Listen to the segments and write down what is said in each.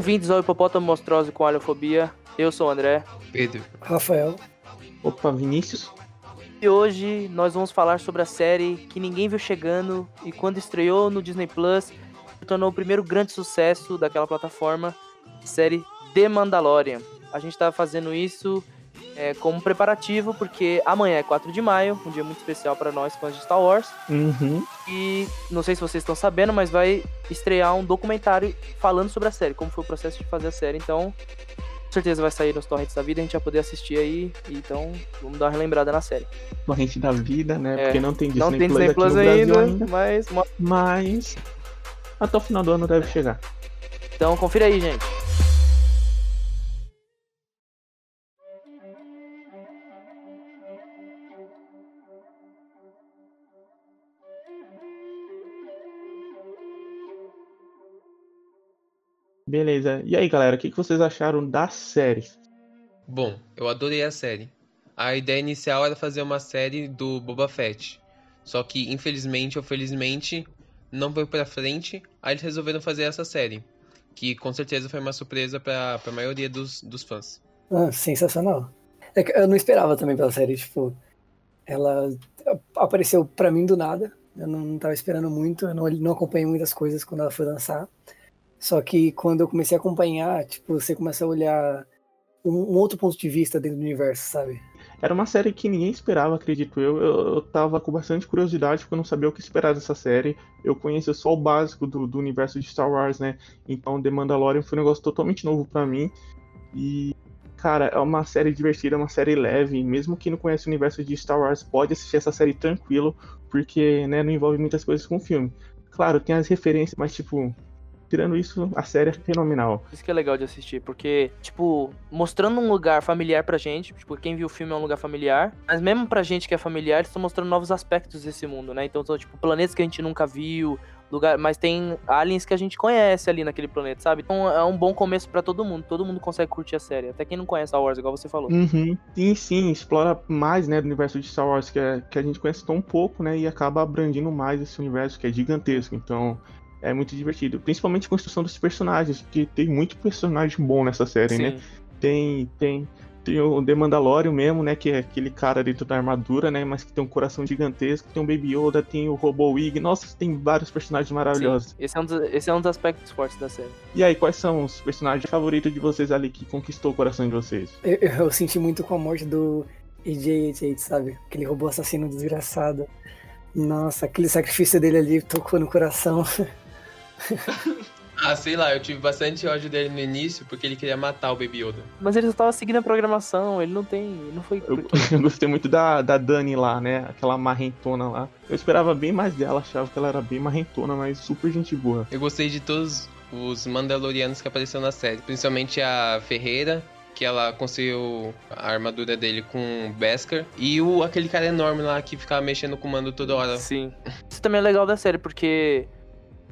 Bem-vindos ao Hipopótamo Monstruoso com Alhofobia. Eu sou o André. Pedro. Rafael. Opa, Vinícius. E hoje nós vamos falar sobre a série que ninguém viu chegando e quando estreou no Disney Plus, se tornou o primeiro grande sucesso daquela plataforma, série The Mandalorian. A gente tá fazendo isso é, como preparativo, porque amanhã é 4 de maio, um dia muito especial para nós fãs de Star Wars. Uhum. E não sei se vocês estão sabendo, mas vai estrear um documentário falando sobre a série, como foi o processo de fazer a série. Então, com certeza vai sair nos torrents da vida, a gente vai poder assistir aí. Então, vamos dar uma relembrada na série. Torrente da vida, né? É, Porque não tem Disney não tem Plus Disney Plus no ainda, ainda. mas. Mas até o final do ano deve chegar. Então, confira aí, gente. Beleza. E aí, galera, o que vocês acharam da série? Bom, eu adorei a série. A ideia inicial era fazer uma série do Boba Fett. Só que, infelizmente ou felizmente, não foi pra frente. Aí eles resolveram fazer essa série. Que com certeza foi uma surpresa pra, pra maioria dos, dos fãs. Ah, sensacional. É eu não esperava também pela série, tipo, ela apareceu pra mim do nada. Eu não, não tava esperando muito, eu não, não acompanhei muitas coisas quando ela foi lançar. Só que quando eu comecei a acompanhar, tipo, você começa a olhar um, um outro ponto de vista dentro do universo, sabe? Era uma série que ninguém esperava, acredito eu. eu. Eu tava com bastante curiosidade porque eu não sabia o que esperar dessa série. Eu conheço só o básico do, do universo de Star Wars, né? Então The Mandalorian foi um negócio totalmente novo pra mim. E, cara, é uma série divertida, é uma série leve. Mesmo quem não conhece o universo de Star Wars pode assistir essa série tranquilo, porque né, não envolve muitas coisas com o filme. Claro, tem as referências, mas tipo, tirando isso, a série é fenomenal. Isso que é legal de assistir, porque, tipo, mostrando um lugar familiar pra gente, tipo, quem viu o filme é um lugar familiar, mas mesmo pra gente que é familiar, eles estão mostrando novos aspectos desse mundo, né? Então, são, tipo, planetas que a gente nunca viu, lugar, mas tem aliens que a gente conhece ali naquele planeta, sabe? Então é um bom começo pra todo mundo, todo mundo consegue curtir a série, até quem não conhece Star Wars, igual você falou. Uhum. Sim, sim, explora mais, né, do universo de Star Wars, que, é, que a gente conhece tão pouco, né, e acaba abrangindo mais esse universo que é gigantesco, então é muito divertido. Principalmente a construção dos personagens, que tem muito personagem bom nessa série, Sim. né? Tem, tem, tem o The Mandalorian mesmo, né? Que é aquele cara dentro da armadura, né? Mas que tem um coração gigantesco. Tem o Baby Yoda, tem o Robo Wig. Nossa, tem vários personagens maravilhosos. Sim. Esse, é um dos, esse é um dos aspectos fortes da série. E aí, quais são os personagens favoritos de vocês ali que conquistou o coração de vocês? Eu, eu senti muito com a morte do EJ-88, sabe? Aquele robô assassino desgraçado. Nossa, aquele sacrifício dele ali tocou no coração. Ah, sei lá, eu tive bastante ódio dele no início porque ele queria matar o Baby Yoda. Mas ele só tava seguindo a programação, ele não tem. Não foi. Eu, eu gostei muito da, da Dani lá, né? Aquela marrentona lá. Eu esperava bem mais dela, achava que ela era bem marrentona, mas super gente boa. Eu gostei de todos os Mandalorianos que apareceram na série, principalmente a Ferreira, que ela conseguiu a armadura dele com Beskar, e o aquele cara enorme lá que ficava mexendo com o mando toda hora. Sim. Isso também é legal da série, porque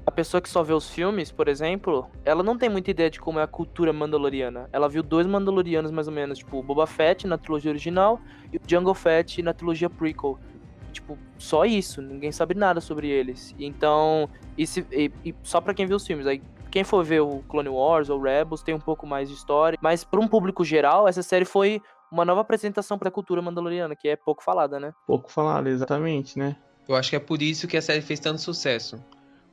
a pessoa que só vê os filmes, por exemplo, ela não tem muita ideia de como é a cultura mandaloriana. Ela viu dois mandalorianos mais ou menos, tipo o Boba Fett na trilogia original e o Jungle Fett na trilogia prequel. Tipo, só isso, ninguém sabe nada sobre eles. Então, e, se- e- e só pra quem viu os filmes, aí quem for ver o Clone Wars ou Rebels tem um pouco mais de história, mas para um público geral, essa série foi uma nova apresentação pra cultura mandaloriana, que é pouco falada, né? Pouco falado, exatamente, né? Eu acho que é por isso que a série fez tanto sucesso.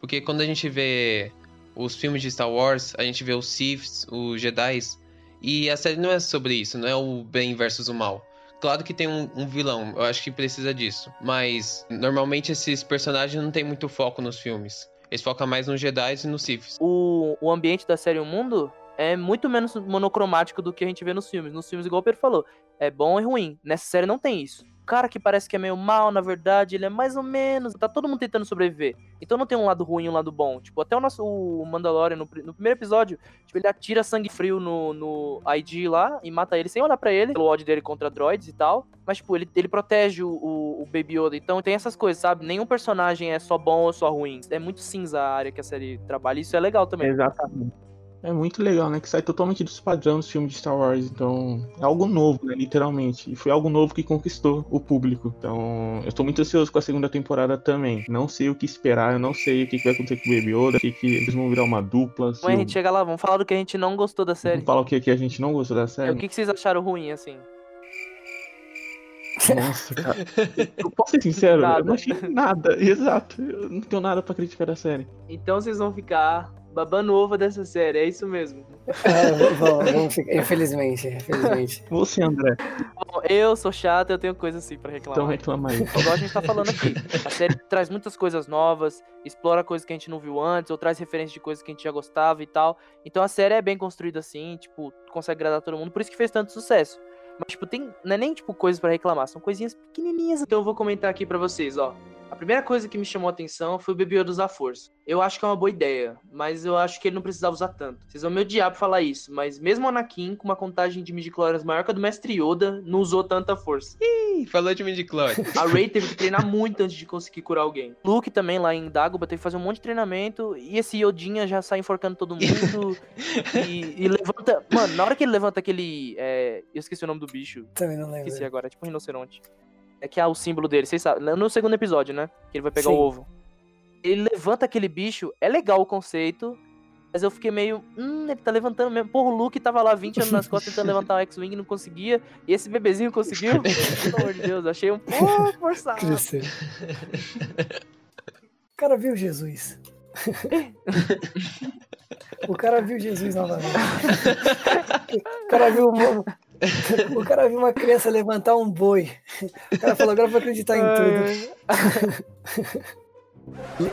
Porque quando a gente vê os filmes de Star Wars, a gente vê os Siths, os Jedis, e a série não é sobre isso, não é o bem versus o mal. Claro que tem um, um vilão, eu acho que precisa disso. Mas normalmente esses personagens não tem muito foco nos filmes. Eles focam mais nos Jedi e nos Siths. o, o ambiente da série O Mundo é muito menos monocromático do que a gente vê nos filmes. Nos filmes, igual o Pedro falou, é bom e ruim. Nessa série não tem isso. O cara que parece que é meio mal, na verdade, ele é mais ou menos. Tá todo mundo tentando sobreviver. Então não tem um lado ruim e um lado bom. Tipo, até o nosso o Mandalorian, no, no primeiro episódio, tipo, ele atira sangue frio no, no ID lá e mata ele sem olhar pra ele, pelo ódio dele contra droids e tal. Mas, tipo, ele, ele protege o, o, o Baby Yoda. Então tem essas coisas, sabe? Nenhum personagem é só bom ou só ruim. É muito cinza a área que a série trabalha. e Isso é legal também. Exatamente. É muito legal, né? Que sai totalmente dos padrões dos filmes de Star Wars. Então, é algo novo, né? Literalmente. E foi algo novo que conquistou o público. Então, eu tô muito ansioso com a segunda temporada também. Não sei o que esperar, eu não sei o que, vai acontecer com o Baby Yoda, o que, que eles vão virar uma dupla. Bom, a gente chega lá, vamos falar do que a gente não gostou da série. Vamos falar o que, que a gente não gostou da série. O que, que vocês acharam ruim, assim? Nossa, cara. Eu posso ser sincero, nada. eu não achei nada. Exato. Eu não tenho nada pra criticar da série. Então vocês vão ficar babando ovo dessa série, é isso mesmo. É, ficar, infelizmente, infelizmente. Você, André. Bom, eu sou chato, eu tenho coisa assim pra reclamar. Então reclama aí. Igual a gente tá falando aqui. A série traz muitas coisas novas, explora coisas que a gente não viu antes, ou traz referências de coisas que a gente já gostava e tal. Então a série é bem construída assim, tipo, consegue agradar todo mundo, por isso que fez tanto sucesso. Mas, tipo, tem. Não é nem, tipo, coisas para reclamar, são coisinhas pequenininhas. Então eu vou comentar aqui para vocês, ó. A primeira coisa que me chamou a atenção foi o Baby Yoda usar força. Eu acho que é uma boa ideia, mas eu acho que ele não precisava usar tanto. Vocês vão me odiar por falar isso, mas mesmo o Anakin, com uma contagem de midichlorians maior que a do Mestre Yoda, não usou tanta força. Ih, falou de midichlorians. A Rey teve que treinar muito antes de conseguir curar alguém. Luke também, lá em Dagobah, teve que fazer um monte de treinamento, e esse Yodinha já sai enforcando todo mundo, e, e, levanta... Mano, na hora que ele levanta aquele... É... Eu esqueci o nome do bicho. Também não lembro. Esqueci agora, é tipo um rinoceronte. É que é o símbolo dele, vocês sabem. No segundo episódio, né? Que ele vai pegar Sim. o ovo. Ele levanta aquele bicho, é legal o conceito, mas eu fiquei meio. Hum, ele tá levantando mesmo. Porra, o Luke tava lá 20 anos nas costas tentando levantar o X-Wing e não conseguia. E esse bebezinho conseguiu? Pelo amor de Deus, achei um pouco forçado. O cara viu Jesus. o cara viu Jesus novamente. O cara viu o cara viu uma criança levantar um boi. O cara falou, agora vou acreditar em tudo.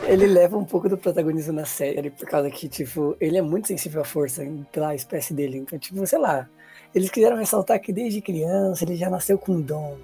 ele leva um pouco do protagonismo na série, por causa que, tipo, ele é muito sensível à força pela espécie dele. Então, tipo, sei lá, eles quiseram ressaltar que desde criança ele já nasceu com um dom.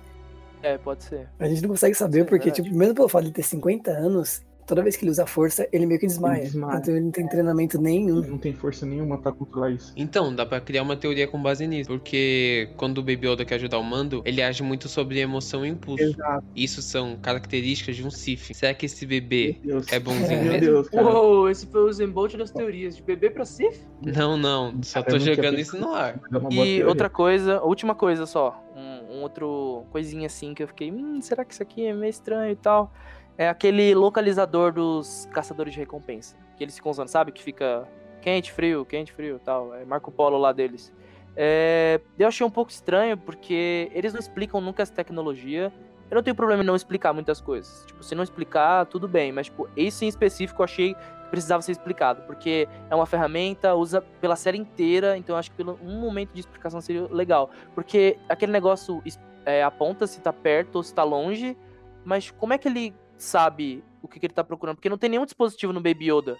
É, pode ser. A gente não consegue saber, porque, tipo, mesmo pelo fato de ter 50 anos, toda vez que ele usa força, ele meio que desmaia. desmaia. Então ele não tem treinamento nenhum. Não tem força nenhuma pra controlar isso. Então, dá pra criar uma teoria com base nisso. Porque quando o Baby Yoda quer ajudar o Mando, ele age muito sobre emoção e impulso. Exato. Isso são características de um Sith. Será que esse bebê é bonzinho é, mesmo? Deus, Uou, esse foi o Zembolt das teorias. De bebê pra Sith? Não, não. Só tô jogando isso no ar. E outra coisa, última coisa só. Um, um outro coisinha assim que eu fiquei, hum, será que isso aqui é meio estranho e tal? É aquele localizador dos caçadores de recompensa. Que eles ficam usando, sabe? Que fica quente, frio, quente, frio tal. É Marco Polo lá deles. É, eu achei um pouco estranho porque eles não explicam nunca essa tecnologia. Eu não tenho problema em não explicar muitas coisas. Tipo, se não explicar, tudo bem. Mas, tipo, esse em específico eu achei que precisava ser explicado. Porque é uma ferramenta, usa pela série inteira. Então eu acho que pelo, um momento de explicação seria legal. Porque aquele negócio é, aponta se tá perto ou se tá longe. Mas como é que ele sabe o que, que ele tá procurando. Porque não tem nenhum dispositivo no Baby Yoda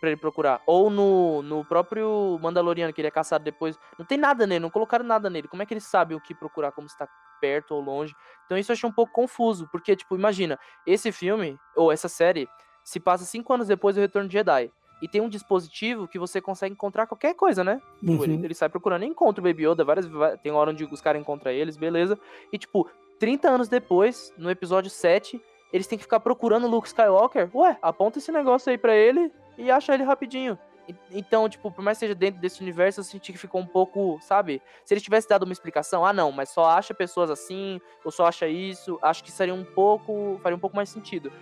para ele procurar. Ou no, no próprio Mandaloriano, que ele é caçado depois. Não tem nada nele, não colocaram nada nele. Como é que ele sabe o que procurar, como está perto ou longe? Então isso eu achei um pouco confuso. Porque, tipo, imagina, esse filme, ou essa série, se passa cinco anos depois do Retorno de Jedi. E tem um dispositivo que você consegue encontrar qualquer coisa, né? Tipo, uhum. Ele, ele, sai procurando encontra o Baby Yoda. Várias, tem hora onde os caras encontram eles, beleza. E, tipo, 30 anos depois, no episódio 7, eles têm que ficar procurando o Luke Skywalker. Ué, aponta esse negócio aí para ele e acha ele rapidinho. Então, tipo, por mais que seja dentro desse universo, eu senti que ficou um pouco, sabe? Se eles tivessem dado uma explicação, ah, não, mas só acha pessoas assim, ou só acha isso, acho que seria um pouco. faria um pouco mais sentido.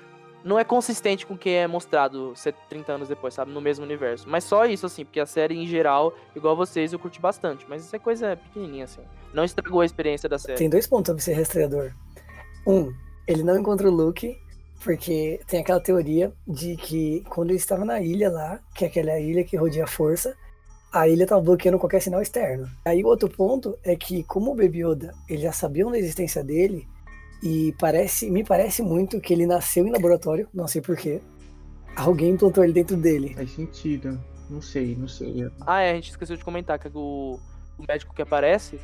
Não é consistente com o que é mostrado 30 anos depois, sabe? No mesmo universo. Mas só isso, assim, porque a série em geral, igual vocês, eu curti bastante. Mas isso é coisa pequenininha, assim. Não estragou a experiência da série. Tem dois pontos sobre ser rastreador. Um, ele não encontra o Luke, porque tem aquela teoria de que quando ele estava na ilha lá, que é aquela ilha que rodeia a força, a ilha estava bloqueando qualquer sinal externo. Aí o outro ponto é que, como o Baby Yoda, eles já sabiam da existência dele, e parece, me parece muito que ele nasceu em laboratório, não sei porquê. Alguém implantou ele dentro dele. Faz sentido. Não sei, não sei. Ah, é, a gente esqueceu de comentar que o, o médico que aparece,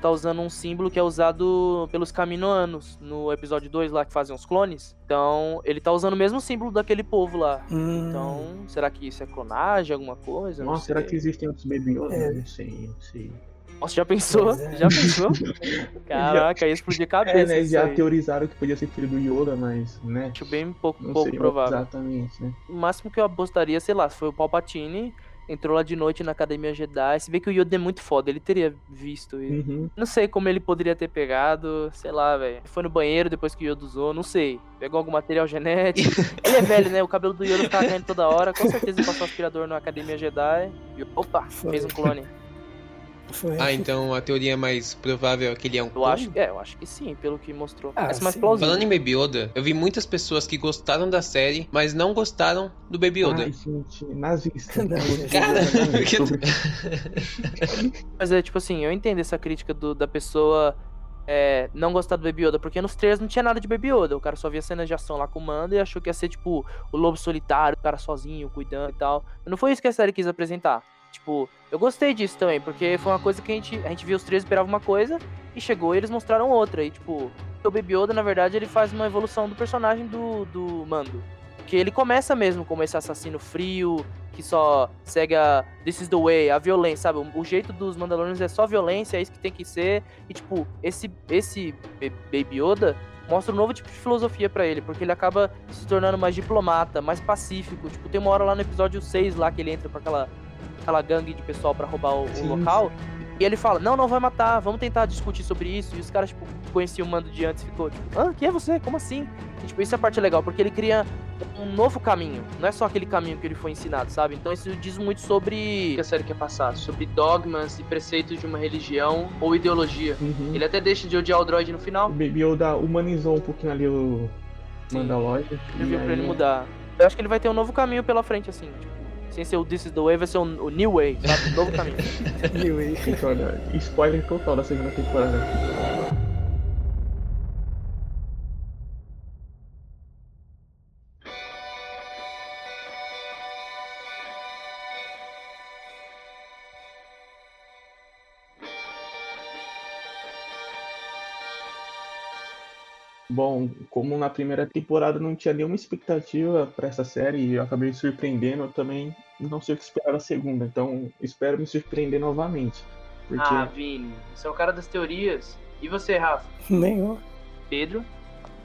tá usando um símbolo que é usado pelos Caminoanos no episódio 2 lá que fazem os clones. Então, ele tá usando o mesmo símbolo daquele povo lá. Hum. Então, será que isso é clonagem, alguma coisa? Nossa, será que existem outros Baby Yoda? É. Não sei, não sei. Nossa, já pensou? É. Já pensou? Caraca, ia explodir a cabeça. É, né? Já aí. teorizaram que podia ser filho do Yoda, mas, né? Acho bem pouco, pouco provável. Exatamente, né? O máximo que eu apostaria, sei lá, se foi o Palpatine entrou lá de noite na Academia Jedi. Se vê que o Yoda é muito foda, ele teria visto. Uhum. Não sei como ele poderia ter pegado, sei lá, velho. Foi no banheiro depois que o Yoda usou, não sei. Pegou algum material genético. ele é velho, né? O cabelo do Yoda ficava caindo toda hora. Com certeza ele passou aspirador na Academia Jedi. E, opa, fez um clone. Foi. Ah, então a teoria mais provável é que ele é um Eu clone? acho, é, eu acho que sim, pelo que mostrou. Ah, Essa é mais sim. plausível. Falando em Baby Yoda, eu vi muitas pessoas que gostaram da série, mas não gostaram do Baby Yoda. Ai, gente, nazista. Não, gente. Cara, Mas é tipo assim, eu entendo essa crítica do- da pessoa é, não gostar do Baby Yoda, porque nos trailers não tinha nada de Baby Yoda. O cara só via cenas de ação lá com o Mando e achou que ia ser tipo o lobo solitário, o cara sozinho, cuidando e tal. Não foi isso que a série quis apresentar. Tipo, eu gostei disso também, porque foi uma coisa que a gente, a gente viu os trailers esperava uma coisa e chegou e eles mostraram outra. E tipo, o Baby Yoda, na verdade, ele faz uma evolução do personagem do, do Mando. Que ele começa mesmo como esse assassino frio, que só segue a This is the way, a violência, sabe? O, jeito dos Mandalorianos é só violência, é isso que tem que ser. E tipo, esse esse Ba- Baby Yoda mostra um novo tipo de filosofia pra ele, porque ele acaba se tornando mais diplomata, mais pacífico. Tipo, tem uma hora lá no episódio 6 lá que ele entra com aquela aquela gangue de pessoal pra roubar o, o Sim, local. E ele fala, não, não vai matar, vamos tentar discutir sobre isso. E os caras, tipo, conheciam o mando de antes, ficou, tipo, ah, quem é você? Como assim? E, tipo, isso é a parte legal, porque ele cria um novo caminho. Não é só aquele caminho que ele foi ensinado, sabe? Então isso diz muito sobre o que a série quer passar, sobre dogmas e preceitos de uma religião ou ideologia. Uhum. Ele até deixa de odiar o droid no O final, Baby Yoda humanizou um pouquinho ali o. Mandalorian. ele e viu pra aí- ele mudar. Eu acho que ele vai ter um novo caminho pela frente, assim, tipo, sem ser o This is the Way, vai ser o, o New Way, sabe? Novo caminho. Anyway. Gente, olha, spoiler total da segunda temporada. Bom, como na primeira temporada não tinha nenhuma expectativa para essa série e eu acabei me surpreendendo, eu também não sei o que esperar da segunda, então espero me surpreender novamente. Porque Ah, Vini, você é o cara das teorias. E você, Rafa? Nenhum. Pedro?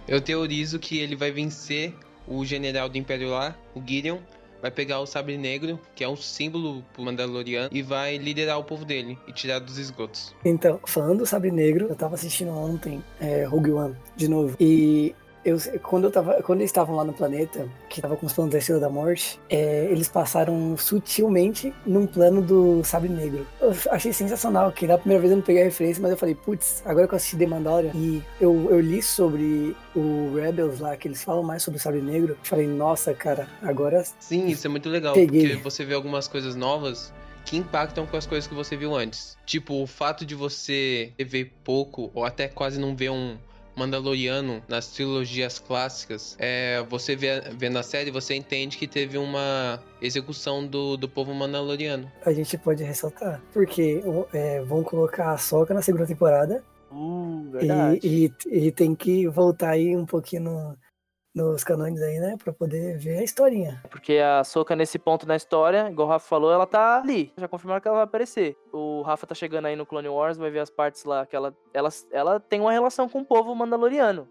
Eu teorizo que ele vai vencer o general do Império lá, o Gideon, vai pegar o sabre negro, que é um símbolo pro Mandaloriano, e vai liderar o povo dele e tirar dos esgotos. Então, falando do Sabre Negro, eu tava assistindo ontem é, Rogue One de novo. E eu, quando, eu tava, quando eles estavam lá no planeta, que tava com os planos da Estrela da Morte, é, eles passaram sutilmente num plano do Sabre Negro. Eu achei sensacional, que na primeira vez eu não peguei a referência, mas eu falei, putz, agora que eu assisti The Mandalorian e eu, eu li sobre o Rebels lá, que eles falam mais sobre o Sabre Negro, eu falei, nossa, cara, agora Sim, isso é muito legal, Peguei. porque você vê algumas coisas novas que impactam com as coisas que você viu antes. Tipo, o fato de você ver pouco ou até quase não ver um Mandaloriano nas trilogias clássicas, é, você vê, vê na série, você entende que teve uma execução do, do povo Mandaloriano. a gente pode ressaltar. Porque é, vão colocar a Soca na segunda temporada Uh, E, e, e tem que voltar aí um pouquinho no- nos canônicos aí, né? Pra poder ver a historinha. Porque a Soca, nesse ponto na história, igual o Rafa falou, ela tá ali. Já confirmaram que ela vai aparecer. O Rafa tá chegando aí no Clone Wars, vai ver as partes lá que ela, ela, ela tem uma relação com o povo mandaloriano.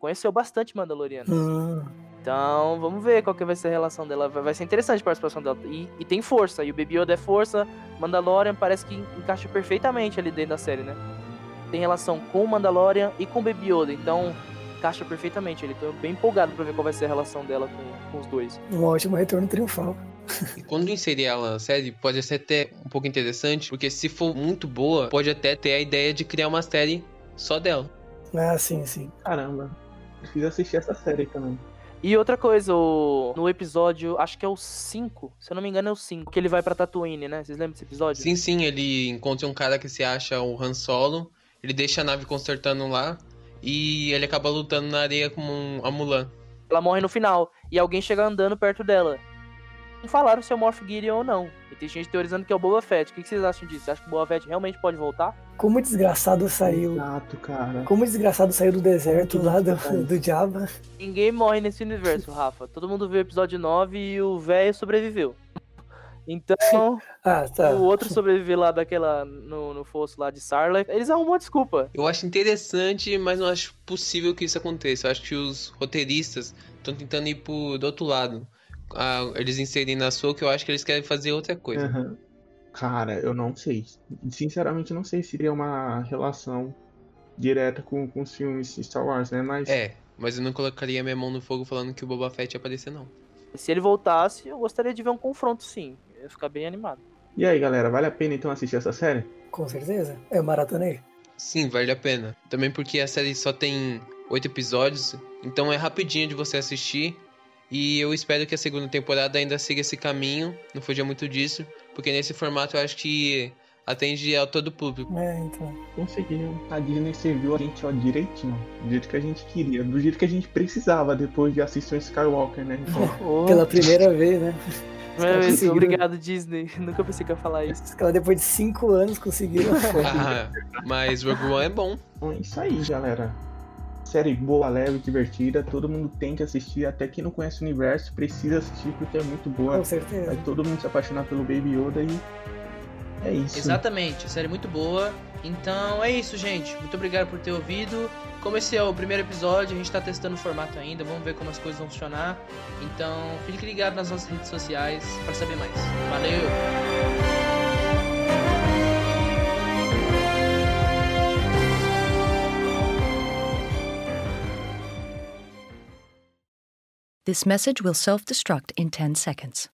Conheceu bastante mandaloriano. Hum, Então, vamos ver qual que vai ser a relação dela. Vai ser interessante a participação dela. E, e tem força. E o Baby Yoda é força. Mandalorian parece que encaixa perfeitamente ali dentro da série, né? Tem relação com o Mandalorian e com o Baby Yoda. Então, encaixa perfeitamente. Ele tô bem empolgado pra ver qual vai ser a relação dela com, com os dois. um ótimo retorno triunfal. E quando inserir ela na série, pode ser até um pouco interessante, porque se for muito boa, pode até ter a ideia de criar uma série só dela. Ah, sim, sim. Caramba, preciso assistir essa série também. E outra coisa, o... no episódio, acho que é o 5, se eu não me engano é o 5, que ele vai pra Tatooine, né? Vocês lembram desse episódio? Sim, sim, ele encontra um cara que se acha o Han Solo, ele deixa a nave consertando lá, e ele acaba lutando na areia como um, a Mulan. Ela morre no final, e alguém chega andando perto dela. Não falaram se é o Moff Gideon ou não. E tem gente teorizando que é o Boba Fett. O que vocês acham disso? Você acha que o Boba Fett realmente pode voltar? Como o desgraçado saiu. Exato, cara. Como o desgraçado saiu do deserto lá do, do. Ninguém morre nesse universo, Rafa. Todo mundo viu o episódio 9 e o velho sobreviveu. Então, Ah, tá. o outro sobreviveu lá daquela. no, no fosso lá de Sarlacc. Eles arrumam uma desculpa. Eu acho interessante, mas não acho possível que isso aconteça. Eu acho que os roteiristas estão tentando ir pro, do outro lado. a, eles inserem na sua que eu acho que eles querem fazer outra coisa. Aham. Cara, eu não sei. Sinceramente, não sei se seria uma relação direta com, com os filmes Star Wars, né? Mas É, mas eu não colocaria minha mão no fogo falando que o Boba Fett ia aparecer, não. Se ele voltasse, eu gostaria de ver um confronto, sim. Eu ia ficar bem animado. E aí, galera, vale a pena então assistir essa série? Com certeza. Eu maratonei. Sim, vale a pena. Também porque a série só tem oito episódios, então é rapidinho de você assistir. E eu espero que a segunda temporada ainda siga esse caminho, não fuja muito disso, porque nesse formato eu acho que atende a todo público. É, então. Conseguiu. A Disney serviu a gente ó, direitinho, do jeito que a gente queria, do jeito que a gente precisava depois de assistir o Skywalker, né? Então, Pela primeira vez, né? Primeira vez, conseguiram. Obrigado, Disney. Nunca pensei que ia falar isso. Os caras depois de cinco anos conseguiram. Ah, mas Rogue One é bom. É isso aí, galera. Série boa, leve, divertida. Todo mundo tem que assistir. Até quem não conhece o universo precisa assistir porque é muito boa. Com certeza. Vai todo mundo se apaixonar pelo Baby Yoda e é isso. Exatamente, série muito boa. Então é isso, gente. Muito obrigado por ter ouvido. Como esse é o primeiro episódio, a gente tá testando o formato ainda, vamos ver como as coisas vão funcionar. Então fique ligado nas nossas redes sociais para saber mais. Valeu! This message will self destruct in 10 seconds.